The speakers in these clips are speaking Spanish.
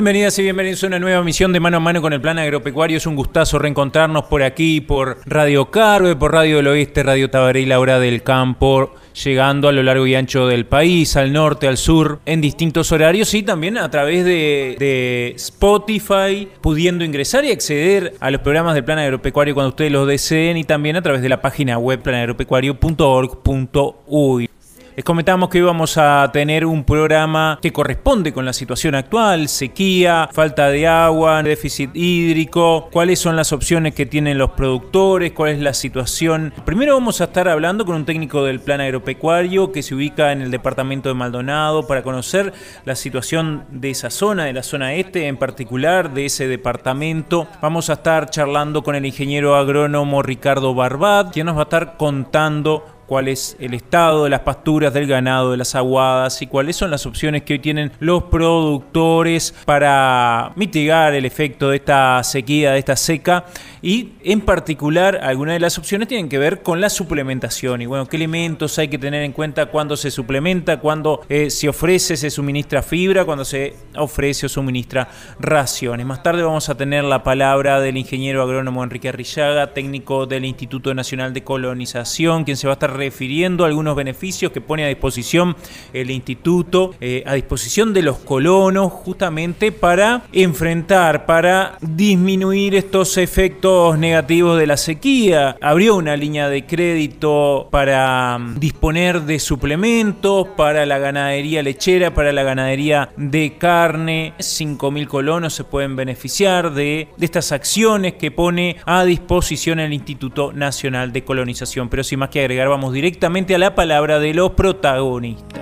Bienvenidas y bienvenidos a una nueva misión de Mano a Mano con el Plan Agropecuario. Es un gustazo reencontrarnos por aquí, por Radio Carve, por Radio del Oeste, Radio Tabaré y La Hora del Campo, llegando a lo largo y ancho del país, al norte, al sur, en distintos horarios y también a través de, de Spotify, pudiendo ingresar y acceder a los programas del Plan Agropecuario cuando ustedes los deseen y también a través de la página web planagropecuario.org.uy. Les comentábamos que íbamos a tener un programa que corresponde con la situación actual, sequía, falta de agua, déficit hídrico, cuáles son las opciones que tienen los productores, cuál es la situación. Primero vamos a estar hablando con un técnico del plan agropecuario que se ubica en el departamento de Maldonado para conocer la situación de esa zona, de la zona este en particular, de ese departamento. Vamos a estar charlando con el ingeniero agrónomo Ricardo Barbat, quien nos va a estar contando cuál es el estado de las pasturas, del ganado, de las aguadas y cuáles son las opciones que hoy tienen los productores para mitigar el efecto de esta sequía, de esta seca y en particular algunas de las opciones tienen que ver con la suplementación y bueno, qué elementos hay que tener en cuenta cuando se suplementa, cuando eh, se ofrece, se suministra fibra, cuando se ofrece o suministra raciones. Más tarde vamos a tener la palabra del ingeniero agrónomo Enrique Arrillaga, técnico del Instituto Nacional de Colonización, quien se va a estar refiriendo a algunos beneficios que pone a disposición el instituto, eh, a disposición de los colonos, justamente para enfrentar, para disminuir estos efectos negativos de la sequía. Abrió una línea de crédito para mm, disponer de suplementos para la ganadería lechera, para la ganadería de carne. 5.000 colonos se pueden beneficiar de, de estas acciones que pone a disposición el Instituto Nacional de Colonización. Pero sin más que agregar, vamos directamente a la palabra de los protagonistas.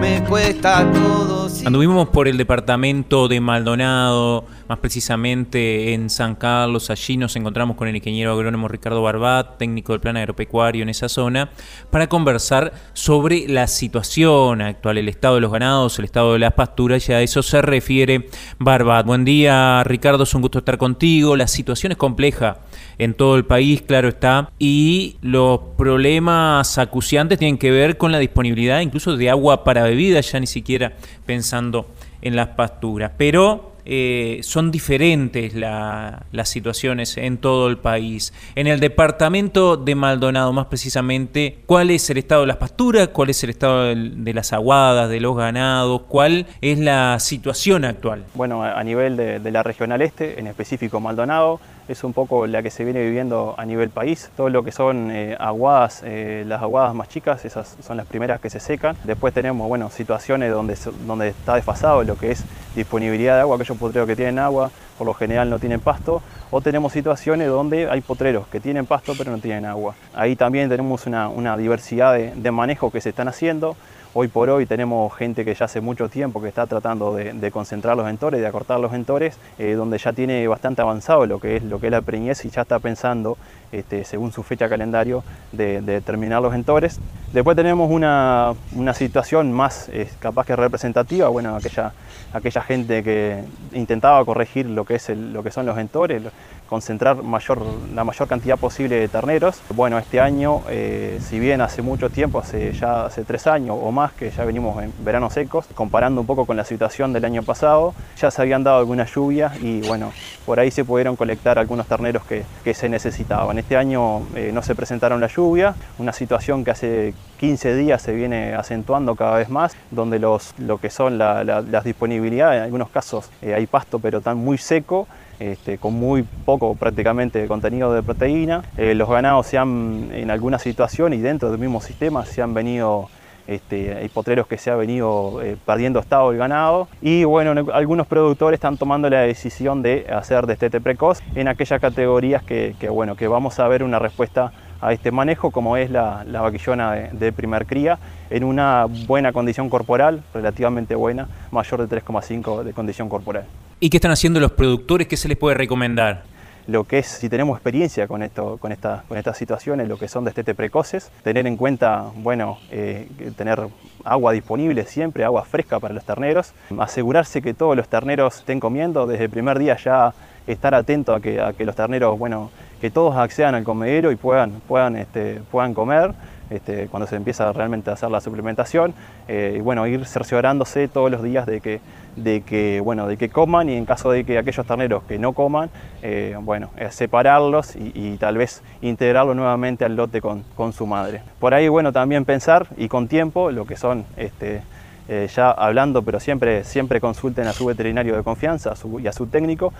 Me cuesta todo. Anduvimos por el departamento de Maldonado, más precisamente en San Carlos. Allí nos encontramos con el ingeniero agrónomo Ricardo Barbat, técnico del plan agropecuario en esa zona, para conversar sobre la situación actual, el estado de los ganados, el estado de las pasturas, y a eso se refiere Barbat. Buen día, Ricardo, es un gusto estar contigo. La situación es compleja en todo el país, claro está, y los problemas acuciantes tienen que ver con la disponibilidad incluso de agua para bebidas, ya ni siquiera pensando en las pasturas. Pero eh, son diferentes las situaciones en todo el país. En el departamento de Maldonado, más precisamente, ¿cuál es el estado de las pasturas? ¿Cuál es el estado de las aguadas, de los ganados? ¿Cuál es la situación actual? Bueno, a nivel de, de la regional este, en específico Maldonado, es un poco la que se viene viviendo a nivel país. Todo lo que son eh, aguadas, eh, las aguadas más chicas, esas son las primeras que se secan. Después tenemos bueno, situaciones donde, donde está desfasado lo que es disponibilidad de agua, aquellos potreros que tienen agua por lo general no tienen pasto, o tenemos situaciones donde hay potreros que tienen pasto pero no tienen agua. Ahí también tenemos una, diversidad de, de manejo que se están haciendo. Hoy por hoy tenemos gente que ya hace mucho tiempo que está tratando de, concentrar los ventores, de acortar los ventores, eh, donde ya tiene bastante avanzado lo que es, lo que es la preñez y ya está pensando, este, según su fecha calendario, de, terminar los ventores. Después tenemos una, situación más eh, capaz que representativa, bueno, aquella, aquella gente que intentaba corregir lo que, es lo que son los ventores, concentrar mayor, la mayor cantidad posible de terneros. Bueno, este año, eh, si bien hace mucho tiempo, hace ya hace tres años o más que ya venimos en veranos secos, comparando un poco con la situación del año pasado, ya se habían dado algunas lluvias y bueno, por ahí se pudieron colectar algunos terneros que, que se necesitaban. Este año eh, no se presentaron la lluvia, una situación que hace 15 días se viene acentuando cada vez más, donde los, lo que son las disponibilidades, en algunos casos eh, hay pasto pero tan muy seco este, con muy poco prácticamente contenido de proteína. Eh, los ganados se han, en alguna situación y dentro del mismo sistema, se han venido este, hay potreros que se ha venido eh, perdiendo estado el ganado y bueno, algunos productores están tomando la decisión de hacer destete precoz en aquellas categorías que, bueno, que vamos a ver una respuesta a este manejo como es la, vaquillona de, de, primer cría en una buena condición corporal, relativamente buena, mayor de 3,5 de condición corporal. ¿Y qué están haciendo los productores? ¿Qué se les puede recomendar? lo que es, si tenemos experiencia con, esto, con, esta, con estas situaciones, lo que son destete precoces, tener en cuenta, bueno, eh, tener agua disponible siempre, agua fresca para los terneros, asegurarse que todos los terneros estén comiendo, desde el primer día ya estar atento a que, a que los terneros, bueno, que todos accedan al comedero y puedan, puedan, este, puedan comer. Este, cuando se empieza realmente a hacer la suplementación eh, y bueno, ir cerciorándose todos los días de que, de, que, bueno, de que coman y en caso de que aquellos terneros que no coman, eh, bueno, separarlos y, tal vez integrarlo nuevamente al lote con, con, su madre. Por ahí, bueno, también pensar y con tiempo lo que son este, eh, ya hablando, pero siempre, siempre consulten a su veterinario de confianza y a su técnico,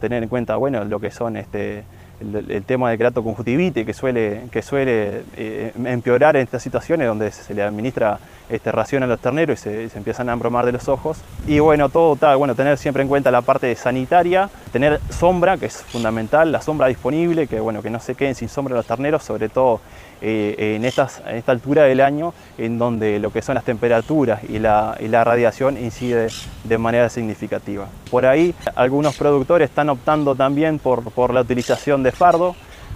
tener en cuenta bueno, lo que son este, el, tema de conjuntivite que suele, que suele eh, empeorar en estas situaciones donde se le administra este, ración a los terneros y se, empiezan a embromar de los ojos. Y bueno, todo tal, bueno, tener siempre en cuenta la parte sanitaria, tener sombra, que es fundamental, la sombra disponible, que bueno, que no se queden sin sombra los terneros, sobre todo eh, en, estas, en esta altura del año, en donde lo que son las temperaturas y la, y la radiación incide de manera significativa. Por ahí algunos productores están optando también por, por la utilización de fardo,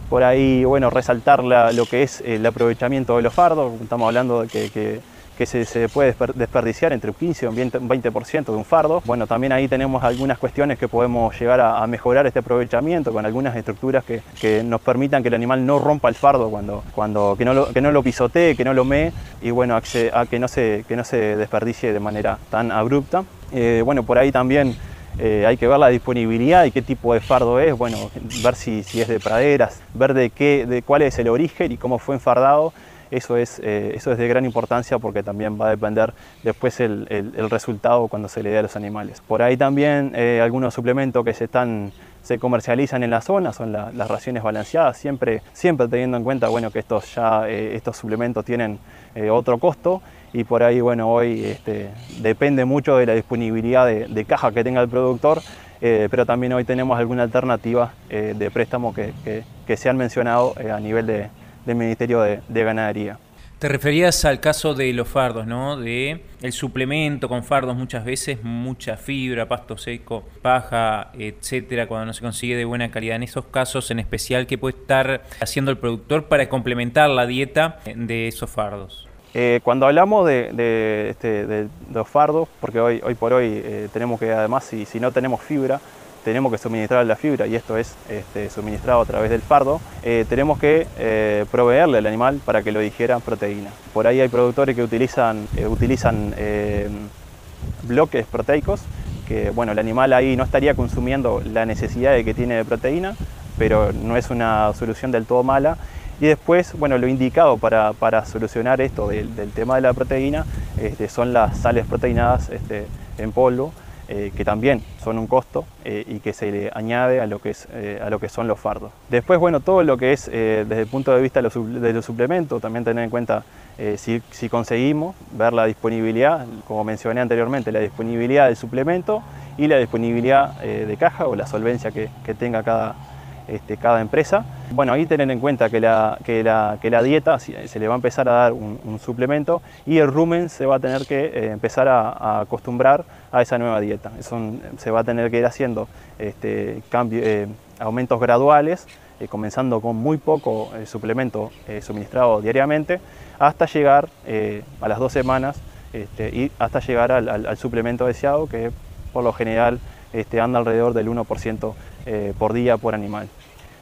por ahí, bueno, resaltar lo que es el aprovechamiento de los fardos, estamos hablando de que que se, puede desperdiciar entre un 15 y un 20% de un fardo. Bueno, también ahí tenemos algunas cuestiones que podemos llegar a, mejorar este aprovechamiento con algunas estructuras que, nos permitan que el animal no rompa el fardo cuando, cuando que, no lo, que no lo pisotee, que no lo mee y bueno, que, no se, que no se desperdicie de manera tan abrupta. Eh, bueno, por ahí también eh, hay que ver la disponibilidad y qué tipo de fardo es, bueno, ver si, si es de praderas, ver de, qué, de cuál es el origen y cómo fue enfardado eso es, eh, eso es de gran importancia porque también va a depender después el, resultado cuando se le dé a los animales. Por ahí también eh, algunos suplementos que se, están, se comercializan en la zona son las raciones balanceadas, siempre, siempre teniendo en cuenta bueno, que estos, ya, eh, estos suplementos tienen otro costo y por ahí bueno, hoy este, depende mucho de la disponibilidad de, caja que tenga el productor, pero también hoy tenemos alguna alternativa de préstamo que, que se han mencionado a nivel de, del Ministerio de, Ganadería. Te referías al caso de los fardos, ¿no? De el suplemento con fardos muchas veces, mucha fibra, pasto seco, paja, etcétera, cuando no se consigue de buena calidad. En esos casos en especial, ¿qué puede estar haciendo el productor para complementar la dieta de esos fardos? Eh, cuando hablamos de, este, los fardos, porque hoy, hoy por hoy eh, tenemos que además, si, si no tenemos fibra, tenemos que suministrar la fibra y esto es este, suministrado a través del fardo, eh, tenemos que eh, proveerle al animal para que lo digiera proteína. Por ahí hay productores que utilizan, eh, utilizan bloques proteicos, que bueno, el animal ahí no estaría consumiendo la necesidad de que tiene de proteína, pero no es una solución del todo mala. Y después, bueno, lo indicado para, solucionar esto del, tema de la proteína este, son las sales proteinadas este, en polvo, eh, que también son un costo eh, y que se le añade a lo que, eh, a lo que son los fardos. Después, bueno, todo lo que es desde el punto de vista de los, suplementos, también tener en cuenta si, si, conseguimos ver la disponibilidad, como mencioné anteriormente, la disponibilidad del suplemento y la disponibilidad de caja o la solvencia que tenga cada, este, cada empresa. Bueno, ahí tener en cuenta que la, que la, que la dieta se le va a empezar a dar un, suplemento y el rumen se va a tener que eh, empezar a, acostumbrar a esa nueva dieta. se va a tener que ir haciendo este, eh, aumentos graduales, eh, comenzando con muy poco suplemento suministrado diariamente, hasta llegar a las dos semanas este, y hasta llegar al, suplemento deseado, que por lo general anda alrededor del 1% por día por animal.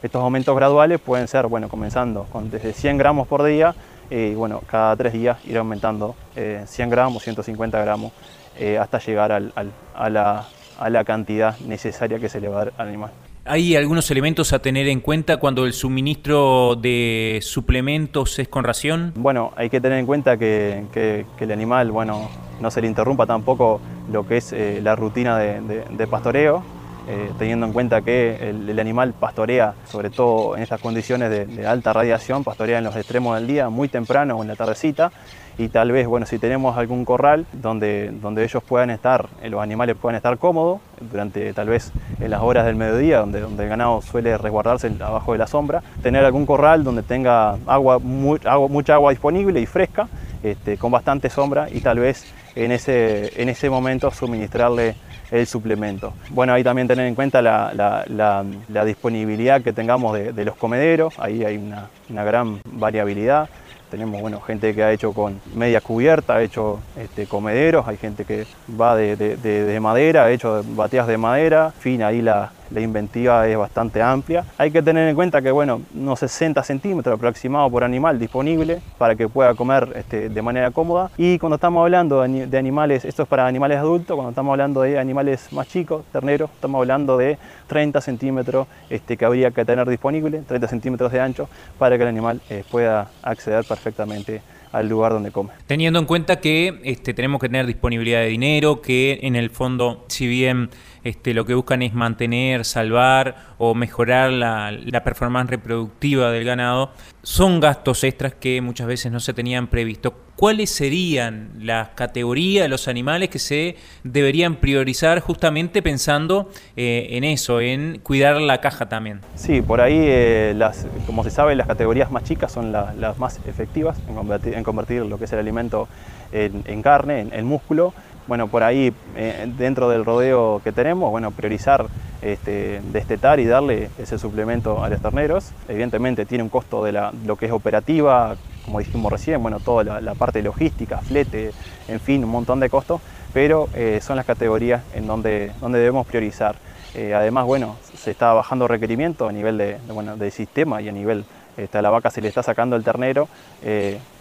Estos aumentos graduales pueden ser, bueno, comenzando con desde 100 gramos por día y bueno, cada tres días ir aumentando 100 eh, gramos, 150 gramos, eh, hasta llegar a, la, a la cantidad necesaria que se le va a dar al animal. ¿Hay algunos elementos a tener en cuenta cuando el suministro de suplementos es con ración? Bueno, hay que tener en cuenta que, el animal, bueno, no se le interrumpa tampoco lo que es eh, la rutina de pastoreo, eh, teniendo en cuenta que el, animal pastorea, sobre todo en estas condiciones de, alta radiación, pastorea en los extremos del día, muy temprano o en la tardecita, y tal vez, bueno, si tenemos algún corral donde, donde ellos puedan estar, eh, los animales puedan estar cómodos, durante tal vez en las horas del mediodía, donde, donde el ganado suele resguardarse abajo de la sombra, tener algún corral donde tenga agua, mucha agua disponible y fresca, este, con bastante sombra y tal vez en ese, en ese momento suministrarle el suplemento. Bueno, ahí también tener en cuenta la, disponibilidad que tengamos de, los comederos, ahí hay una, gran variabilidad. Tenemos bueno, gente que ha hecho con media cubierta, ha hecho este, comederos, hay gente que va de, de madera, ha hecho bateas de madera, fin, ahí la, la inventiva es bastante amplia. Hay que tener en cuenta que, bueno, unos 60 centímetros aproximado por animal disponible para que pueda comer este, de manera cómoda. Y cuando estamos hablando de animales, esto es para animales adultos, cuando estamos hablando de animales más chicos, terneros, estamos hablando de 30 centímetros este, que habría que tener disponible, 30 centímetros de ancho, para que el animal eh, pueda acceder perfectamente al lugar donde come. Teniendo en cuenta que este, tenemos que tener disponibilidad de dinero, que en el fondo, si bien este, lo que buscan es mantener, salvar o mejorar la, performance reproductiva del ganado, son gastos extras que muchas veces no se tenían previsto. ¿Cuáles serían las categorías de los animales que se deberían priorizar justamente pensando eh, en eso, en cuidar la caja también? Sí, por ahí, eh, las, como se sabe, las categorías más chicas son las más efectivas en convertir, lo que es el alimento en, carne, en, en músculo bueno, por ahí eh, dentro del rodeo que tenemos, bueno, priorizar este, destetar y darle ese suplemento a los terneros. Evidentemente tiene un costo de lo que es operativa, como dijimos recién, bueno, toda la, parte logística, flete, en fin, un montón de costos, pero eh, son las categorías en donde, donde debemos priorizar. Eh, además, bueno, se está bajando requerimiento a nivel de, bueno, del sistema y a nivel, este, a la vaca se le está sacando el ternero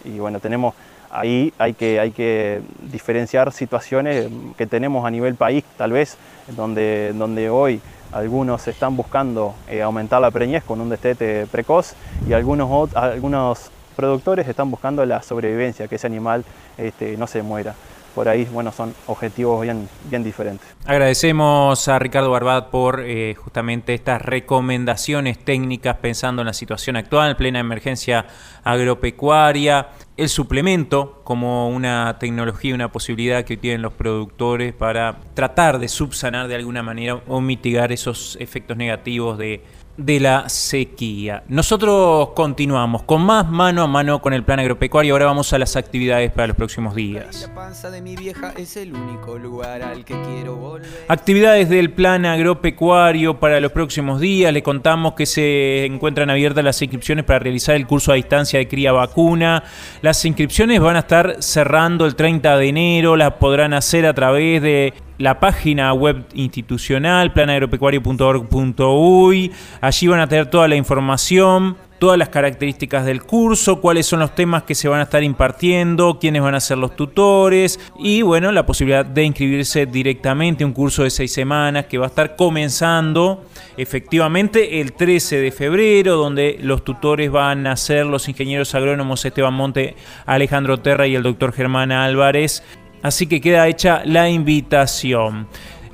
y bueno, tenemos ahí hay que, hay que diferenciar situaciones que tenemos a nivel país, tal vez, donde, donde hoy algunos están buscando eh, aumentar la preñez con un destete precoz y algunos, algunos productores están buscando la sobrevivencia, que ese animal este, no se muera por ahí, bueno, son objetivos bien, bien diferentes. Agradecemos a Ricardo Barbat por eh, justamente estas recomendaciones técnicas pensando en la situación actual, plena emergencia agropecuaria, el suplemento como una tecnología, una posibilidad que tienen los productores para tratar de subsanar de alguna manera o mitigar esos efectos negativos de de la sequía. Nosotros continuamos con más mano a mano con el plan agropecuario. Ahora vamos a las actividades para los próximos días. Actividades del plan agropecuario para los próximos días. Le contamos que se encuentran abiertas las inscripciones para realizar el curso a distancia de cría vacuna. Las inscripciones van a estar cerrando el 30 de enero. Las podrán hacer a través de la página web institucional, planagropecuario.org.uy. Allí van a tener toda la información, todas las características del curso, cuáles son los temas que se van a estar impartiendo, quiénes van a ser los tutores y bueno, la posibilidad de inscribirse directamente un curso de seis semanas que va a estar comenzando efectivamente el 13 de febrero, donde los tutores van a ser los ingenieros agrónomos Esteban Monte, Alejandro Terra y el doctor Germán Álvarez. Así que queda hecha la invitación.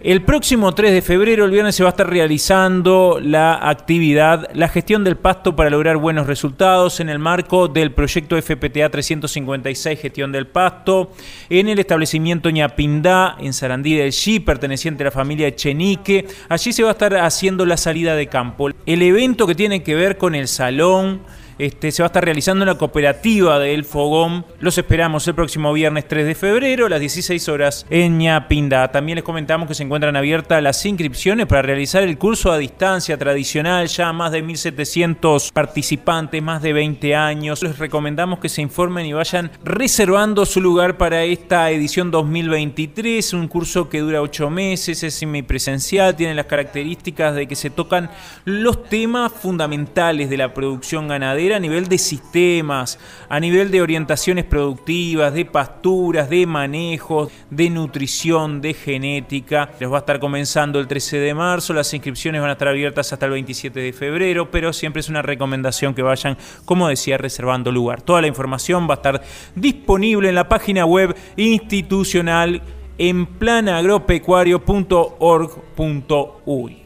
El próximo 3 de febrero, el viernes, se va a estar realizando la actividad, la gestión del pasto para lograr buenos resultados en el marco del proyecto FPTA 356, gestión del pasto, en el establecimiento Ñapindá, en Sarandí del Xi, perteneciente a la familia Echenique. Allí se va a estar haciendo la salida de campo. El evento que tiene que ver con el salón este, se va a estar realizando en la cooperativa del Fogón. Los esperamos el próximo viernes 3 de febrero a las 16 horas en Ñapinda. También les comentamos que se encuentran abiertas las inscripciones para realizar el curso a distancia tradicional. Ya más de 1.700 participantes, más de 20 años. Les recomendamos que se informen y vayan reservando su lugar para esta edición 2023. Un curso que dura 8 meses, es semipresencial, tiene las características de que se tocan los temas fundamentales de la producción ganadera a nivel de sistemas, a nivel de orientaciones productivas, de pasturas, de manejos, de nutrición, de genética. Les va a estar comenzando el 13 de marzo, las inscripciones van a estar abiertas hasta el 27 de febrero, pero siempre es una recomendación que vayan, como decía, reservando lugar. Toda la información va a estar disponible en la página web institucional en planagropecuario.org.uy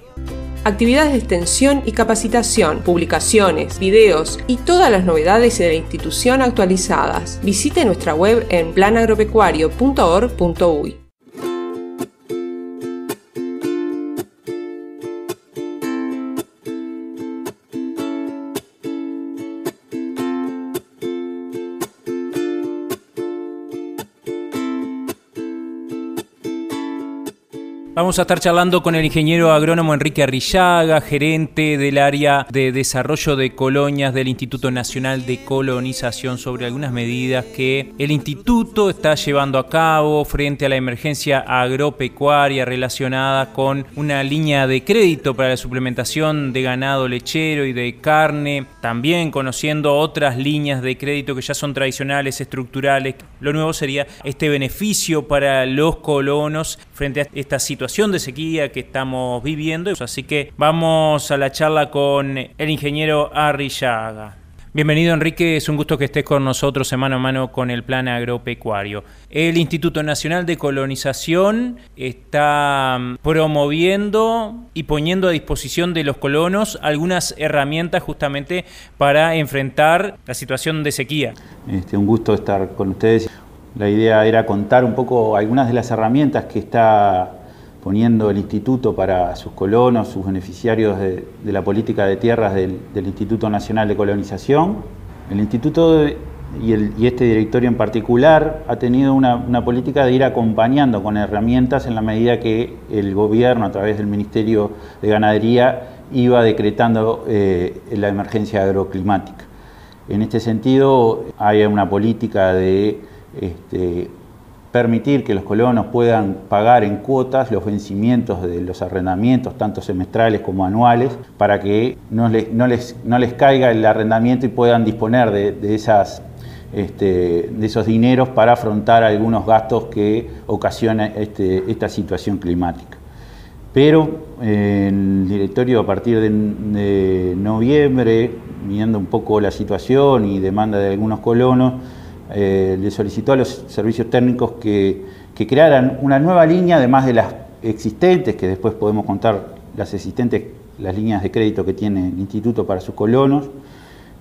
actividades de extensión y capacitación, publicaciones, videos y todas las novedades de la institución actualizadas. Visite nuestra web en planagropecuario.org.uy. Vamos a estar charlando con el ingeniero agrónomo Enrique Arrillaga, gerente del área de desarrollo de colonias del Instituto Nacional de Colonización, sobre algunas medidas que el instituto está llevando a cabo frente a la emergencia agropecuaria relacionada con una línea de crédito para la suplementación de ganado lechero y de carne, también conociendo otras líneas de crédito que ya son tradicionales, estructurales. Lo nuevo sería este beneficio para los colonos frente a esta situación de sequía que estamos viviendo. Así que vamos a la charla con el ingeniero Arrillaga. Bienvenido Enrique, es un gusto que estés con nosotros en mano a mano con el plan agropecuario. El Instituto Nacional de Colonización está mm, promoviendo y poniendo a disposición de los colonos algunas herramientas justamente para enfrentar la situación de sequía. Este, un gusto estar con ustedes. La idea era contar un poco algunas de las herramientas que está poniendo el instituto para sus colonos, sus beneficiarios de, la política de tierras del, Instituto Nacional de Colonización. El instituto y, este directorio en particular ha tenido una, política de ir acompañando con herramientas en la medida que el gobierno, a través del Ministerio de Ganadería, iba decretando eh, la emergencia agroclimática. En este sentido, hay una política de este, permitir que los colonos puedan pagar en cuotas los vencimientos de los arrendamientos, tanto semestrales como anuales, para que no les, no les, no les caiga el arrendamiento y puedan disponer de, esas, este, de esos dineros para afrontar algunos gastos que ocasiona este, esta situación climática. Pero el directorio a partir de, de noviembre, viendo un poco la situación y demanda de algunos colonos, eh, le solicitó a los servicios técnicos que, crearan una nueva línea, además de las existentes, que después podemos contar las existentes, las líneas de crédito que tiene el instituto para sus colonos,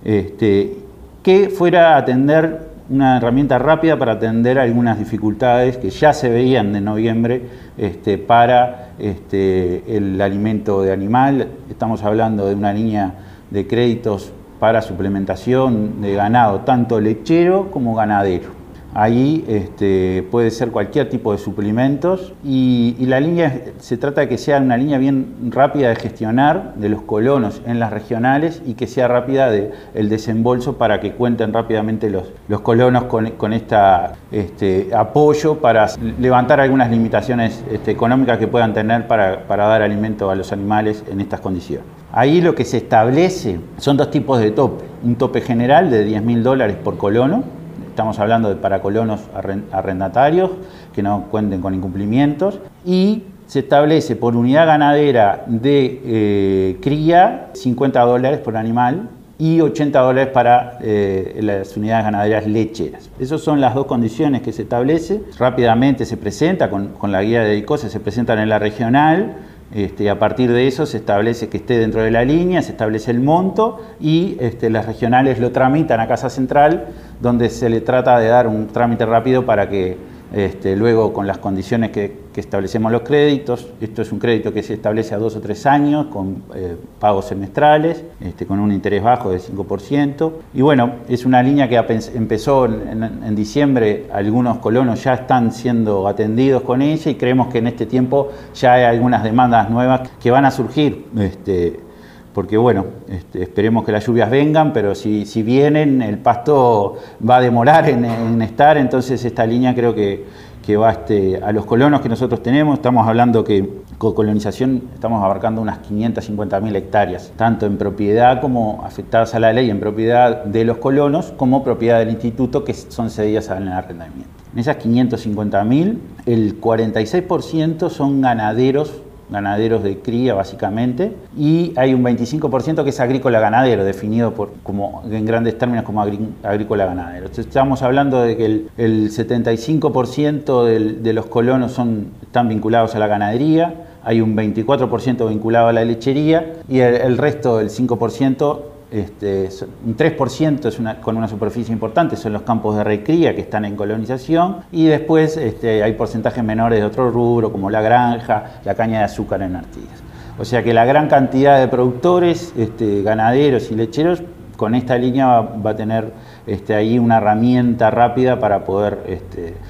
este, que fuera a atender una herramienta rápida para atender algunas dificultades que ya se veían de noviembre este, para este, el alimento de animal. Estamos hablando de una línea de créditos para suplementación de ganado, tanto lechero como ganadero. Ahí este, puede ser cualquier tipo de suplementos y, la línea se trata de que sea una línea bien rápida de gestionar de los colonos en las regionales y que sea rápida de, el desembolso para que cuenten rápidamente los, los colonos con, con este apoyo para levantar algunas limitaciones este, económicas que puedan tener para, para dar alimento a los animales en estas condiciones. Ahí lo que se establece son dos tipos de tope. Un tope general de 10 mil dólares por colono, estamos hablando de para colonos arrendatarios que no cuenten con incumplimientos, y se establece por unidad ganadera de eh, cría 50 dólares por animal y 80 dólares para eh, las unidades ganaderas lecheras. Esas son las dos condiciones que se establece. Rápidamente se presenta con, la guía de ICOSE, se presentan en la regional este, a partir de eso se establece que esté dentro de la línea, se establece el monto y este, las regionales lo tramitan a Casa Central, donde se le trata de dar un trámite rápido para que este, luego, con las condiciones que, establecemos los créditos, esto es un crédito que se establece a dos o tres años, con eh, pagos semestrales, este, con un interés bajo de 5%. Y bueno, es una línea que empezó en, diciembre, algunos colonos ya están siendo atendidos con ella y creemos que en este tiempo ya hay algunas demandas nuevas que van a surgir. Este, porque bueno, este, esperemos que las lluvias vengan, pero si, si vienen, el pasto va a demorar en, estar, entonces esta línea creo que, que va este, a los colonos que nosotros tenemos, estamos hablando que con colonización estamos abarcando unas 550.000 hectáreas, tanto en propiedad como afectadas a la ley, en propiedad de los colonos, como propiedad del instituto, que son cedidas al arrendamiento. En esas 550.000, el 46% son ganaderos ganaderos de cría básicamente, y hay un 25% que es agrícola ganadero, definido por, como, en grandes términos como agrícola ganadero. estamos hablando de que el, 75% de los colonos son, están vinculados a la ganadería, hay un 24% vinculado a la lechería y el, el resto, el 5%, este, un 3% es con una superficie importante, son los campos de recría que están en colonización, y después este, hay porcentajes menores de otro rubro, como la granja, la caña de azúcar en Artigas. O sea que la gran cantidad de productores, este, ganaderos y lecheros, con esta línea va, a tener este, ahí una herramienta rápida para poder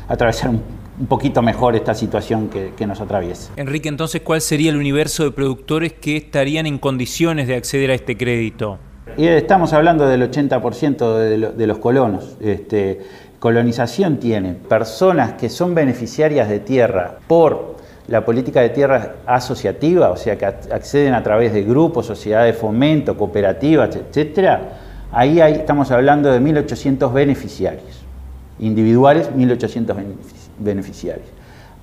atravesar un poquito mejor esta situación que, nos atraviesa. Enrique, entonces, ¿cuál sería el universo de productores que estarían en condiciones de acceder a este crédito? Estamos hablando del 80% de, los colonos. Este, colonización tiene personas que son beneficiarias de tierra por la política de tierra asociativa, o sea, que acceden a través de grupos, sociedades de fomento, cooperativas, etcétera, ahí estamos hablando de 1.800 beneficiarios. Individuales, 1.800 beneficiarios.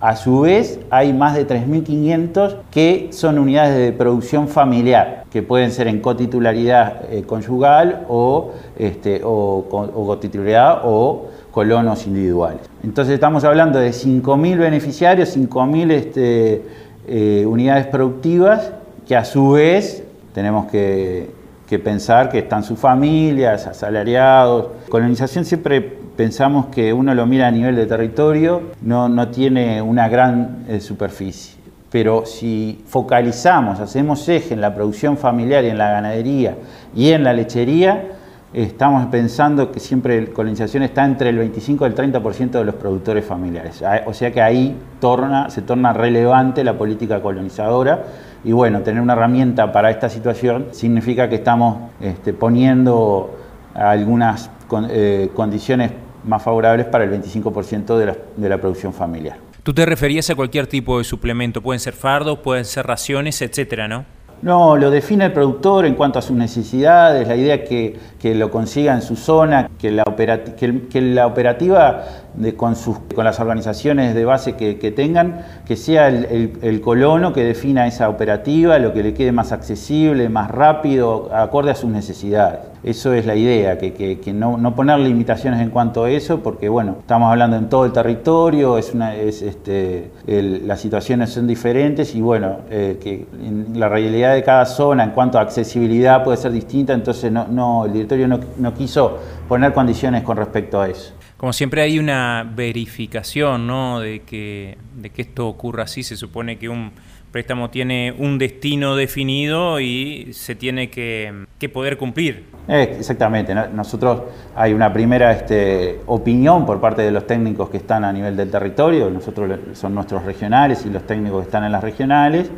A su vez, hay más de 3.500 que son unidades de producción familiar, que pueden ser en cotitularidad eh, conyugal o, este, o, cotitularidad o colonos individuales. Entonces estamos hablando de 5.000 beneficiarios, 5.000 este, eh, unidades productivas, que a su vez tenemos que, que pensar que están sus familias, asalariados. Colonización siempre pensamos que uno lo mira a nivel de territorio, no, no tiene una gran eh, superficie. Pero si focalizamos, hacemos eje en la producción familiar y en la ganadería y en la lechería, estamos pensando que siempre la colonización está entre el 25 y el 30% de los productores familiares. Ah, o sea que ahí torna, se torna relevante la política colonizadora. Y bueno, tener una herramienta para esta situación significa que estamos este, poniendo algunas eh, condiciones más favorables para el 25% de la, de la producción familiar. Tú te referías a cualquier tipo de suplemento, pueden ser fardos, pueden ser raciones, etcétera, ¿no? No, lo define el productor en cuanto a sus necesidades, la idea que, que lo consiga en su zona, que la, que, la operativa de, con, sus, con las organizaciones de base que, tengan, que sea el, colono que defina esa operativa, lo que le quede más accesible, más rápido, acorde a sus necesidades. Eso es la idea, que, no, no, poner limitaciones en cuanto a eso, porque bueno, estamos hablando en todo el territorio, es una, es, este, las situaciones son diferentes y bueno, eh, que la realidad de cada zona en cuanto a accesibilidad puede ser distinta, entonces no, no el directorio no, no quiso poner condiciones con respecto a eso como siempre hay una verificación ¿no? de, que, de que esto ocurra así. Se supone que un préstamo tiene un destino definido y se tiene que, poder cumplir. Exactamente. Nosotros hay una primera este, opinión por parte de los técnicos que están a nivel del territorio. Nosotros son nuestros regionales y los técnicos que están en las regionales.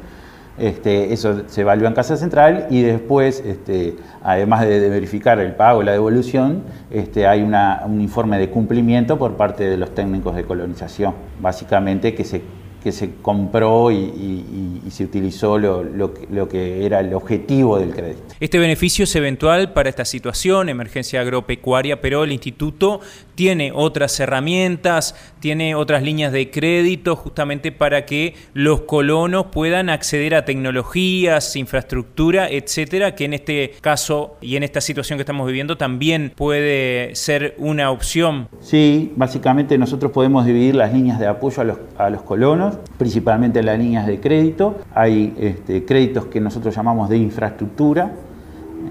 Este, eso se evalúa en Casa Central y después, este, además de, verificar el pago y la devolución, este, hay un informe de cumplimiento por parte de los técnicos de colonización, básicamente que se compró y, se utilizó lo, que era el objetivo del crédito. Este beneficio es eventual para esta situación, emergencia agropecuaria, pero el instituto tiene otras herramientas, tiene otras líneas de crédito justamente para que los colonos puedan acceder a tecnologías, infraestructura, etcétera, que en este caso y en esta situación que estamos viviendo también puede ser una opción. Sí, básicamente nosotros podemos dividir las líneas de apoyo a los, colonos principalmente en las líneas de crédito. Hay este, créditos que nosotros llamamos de infraestructura,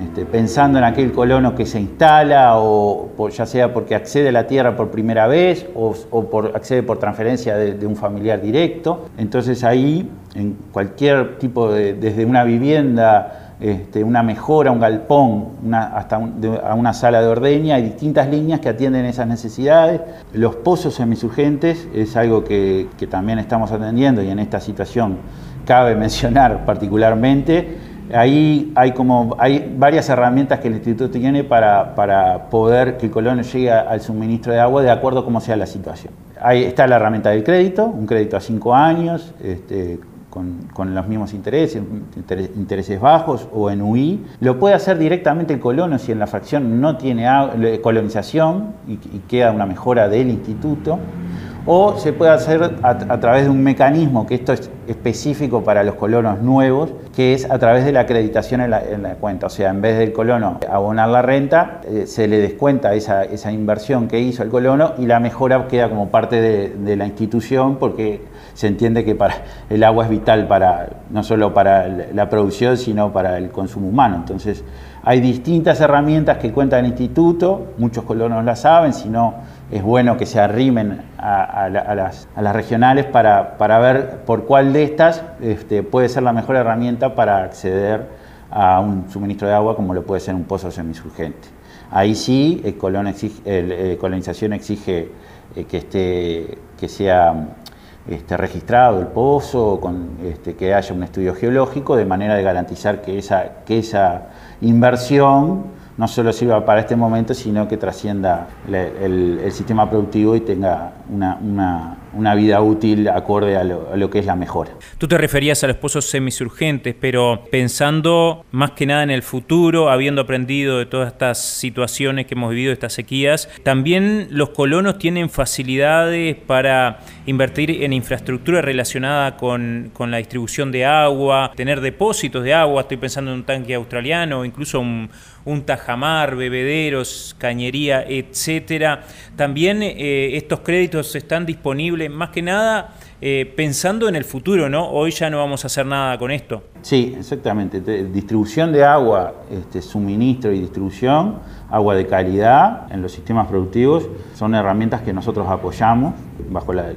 este, pensando en aquel colono que se instala, o ya sea porque accede a la tierra por primera vez o, por, accede por transferencia de, un familiar directo. Entonces ahí, en cualquier tipo de, desde una vivienda, este, una mejora, un galpón, hasta una sala de ordeña, hay distintas líneas que atienden esas necesidades. Los pozos semisurgentes es algo que, también estamos atendiendo y en esta situación cabe mencionar particularmente. Ahí hay, como, hay varias herramientas que el instituto tiene para, para poder que el colono llegue al suministro de agua de acuerdo a cómo sea la situación. Ahí está la herramienta del crédito, un crédito a cinco años, este, con, los mismos intereses, intereses bajos o en UI. Lo puede hacer directamente el colono si en la fracción no tiene colonización y, queda una mejora del instituto. O se puede hacer a, través de un mecanismo, que esto es específico para los colonos nuevos, que es a través de la acreditación en la, cuenta. O sea, en vez del colono abonar la renta, eh, se le descuenta esa, esa, inversión que hizo el colono y la mejora queda como parte de, de la institución porque se entiende que para, el agua es vital para, no solo para la producción, sino para el consumo humano. Entonces, hay distintas herramientas que cuenta el instituto, muchos colonos las saben, si no es bueno que se arrimen a, las, regionales para, ver por cuál de estas este, puede ser la mejor herramienta para acceder a un suministro de agua como lo puede ser un pozo semisurgente. Ahí sí, el eh, colonización exige eh, que, esté, que sea registrado el pozo, con, este, que haya un estudio geológico, de manera de garantizar que esa, que esa inversión no solo sirva para este momento, sino que trascienda el, sistema productivo y tenga una, vida útil acorde a lo, que es la mejora. Tú te referías a los pozos semisurgentes, pero pensando más que nada en el futuro, habiendo aprendido de todas estas situaciones que hemos vivido, estas sequías, también los colonos tienen facilidades para invertir en infraestructura relacionada con, con la distribución de agua, tener depósitos de agua, estoy pensando en un tanque australiano, incluso un un tajamar, bebederos, cañería, etcétera. También eh, estos créditos están disponibles más que nada eh, pensando en el futuro, ¿no? Hoy ya no vamos a hacer nada con esto. Sí, exactamente. Distribución de agua, este, suministro y distribución, agua de calidad en los sistemas productivos son herramientas que nosotros apoyamos bajo la,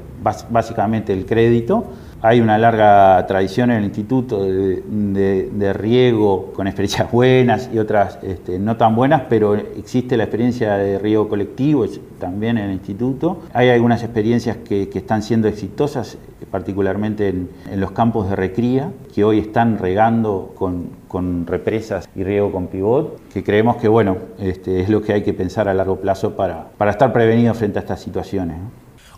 básicamente el crédito hay una larga tradición en el instituto de, riego con experiencias buenas y otras este, no tan buenas, pero existe la experiencia de riego colectivo también en el instituto. Hay algunas experiencias que, están siendo exitosas, particularmente en, los campos de recría, que hoy están regando con, represas y riego con pivot, que creemos que bueno, este, es lo que hay que pensar a largo plazo para, para estar prevenidos frente a estas situaciones.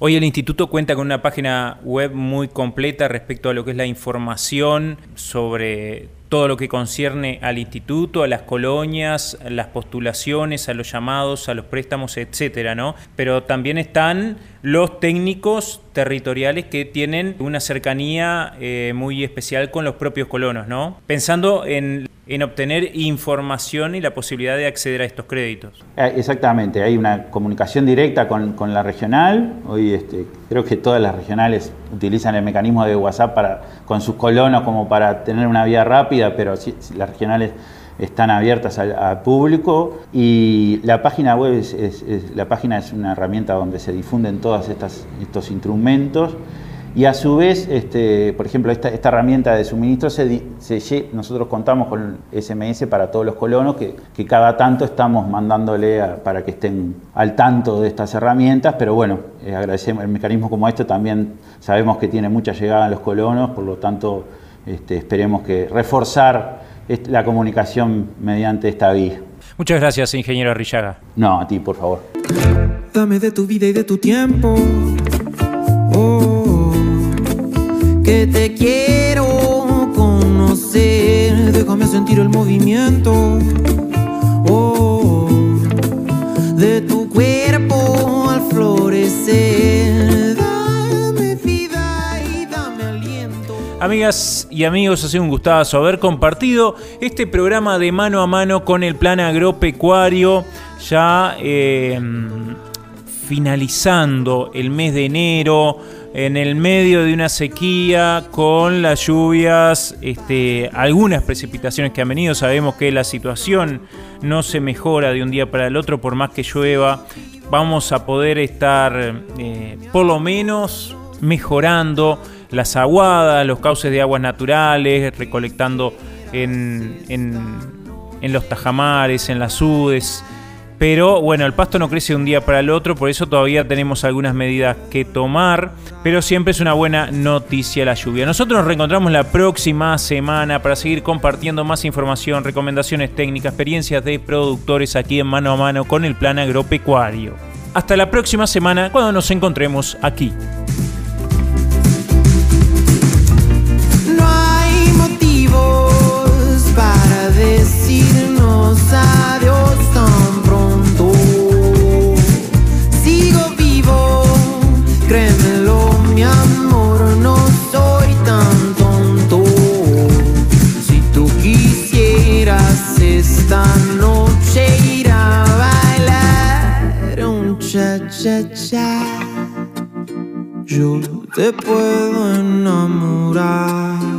Hoy el instituto cuenta con una página web muy completa respecto a lo que es la información sobre todo lo que concierne al instituto, a las colonias, a las postulaciones, a los llamados, a los préstamos, etcétera, ¿no? Pero también están los técnicos territoriales que tienen una cercanía eh, muy especial con los propios colonos, ¿no? Pensando en, obtener información y la posibilidad de acceder a estos créditos. Eh, exactamente, hay una comunicación directa con, la regional. Hoy este, creo que todas las regionales utilizan el mecanismo de WhatsApp para, con sus colonos como para tener una vía rápida, pero las regionales están abiertas al, público y la página web es, la página es una herramienta donde se difunden todos estos instrumentos y a su vez, este, por ejemplo, esta, herramienta de suministro, se, nosotros contamos con SMS para todos los colonos que, cada tanto estamos mandándole para que estén al tanto de estas herramientas, pero bueno, eh, agradecemos el mecanismo como esto, también sabemos que tiene mucha llegada a los colonos, por lo tanto este, esperemos que reforzar la comunicación mediante esta vía. Muchas gracias, ingeniero Arrillaga. No, a ti, por favor. Dame de tu vida y de tu tiempo. Oh, que te quiero conocer. Déjame sentir el movimiento. Oh, de tu cuerpo al florecer. Amigas y amigos, ha sido un gustazo haber compartido este programa de mano a mano con el plan agropecuario, ya em, finalizando el mes de enero, en el medio de una sequía, con las lluvias, este, algunas precipitaciones que han venido. Sabemos que la situación no se mejora de un día para el otro, por más que llueva. Vamos a poder estar eh, por lo menos mejorando las aguadas, los cauces de aguas naturales, recolectando en, en, los tajamares, en las udes. Pero bueno, el pasto no crece de un día para el otro, por eso todavía tenemos algunas medidas que tomar, pero siempre es una buena noticia la lluvia. Nosotros nos reencontramos la próxima semana para seguir compartiendo más información, recomendaciones técnicas, experiencias de productores aquí en mano a mano con el plan agropecuario. Hasta la próxima semana cuando nos encontremos aquí. Adiós tan pronto. Sigo vivo, créemelo, mi amor, no soy tan tonto. Si tú quisieras esta noche ir a bailar un cha cha cha, yo te puedo enamorar.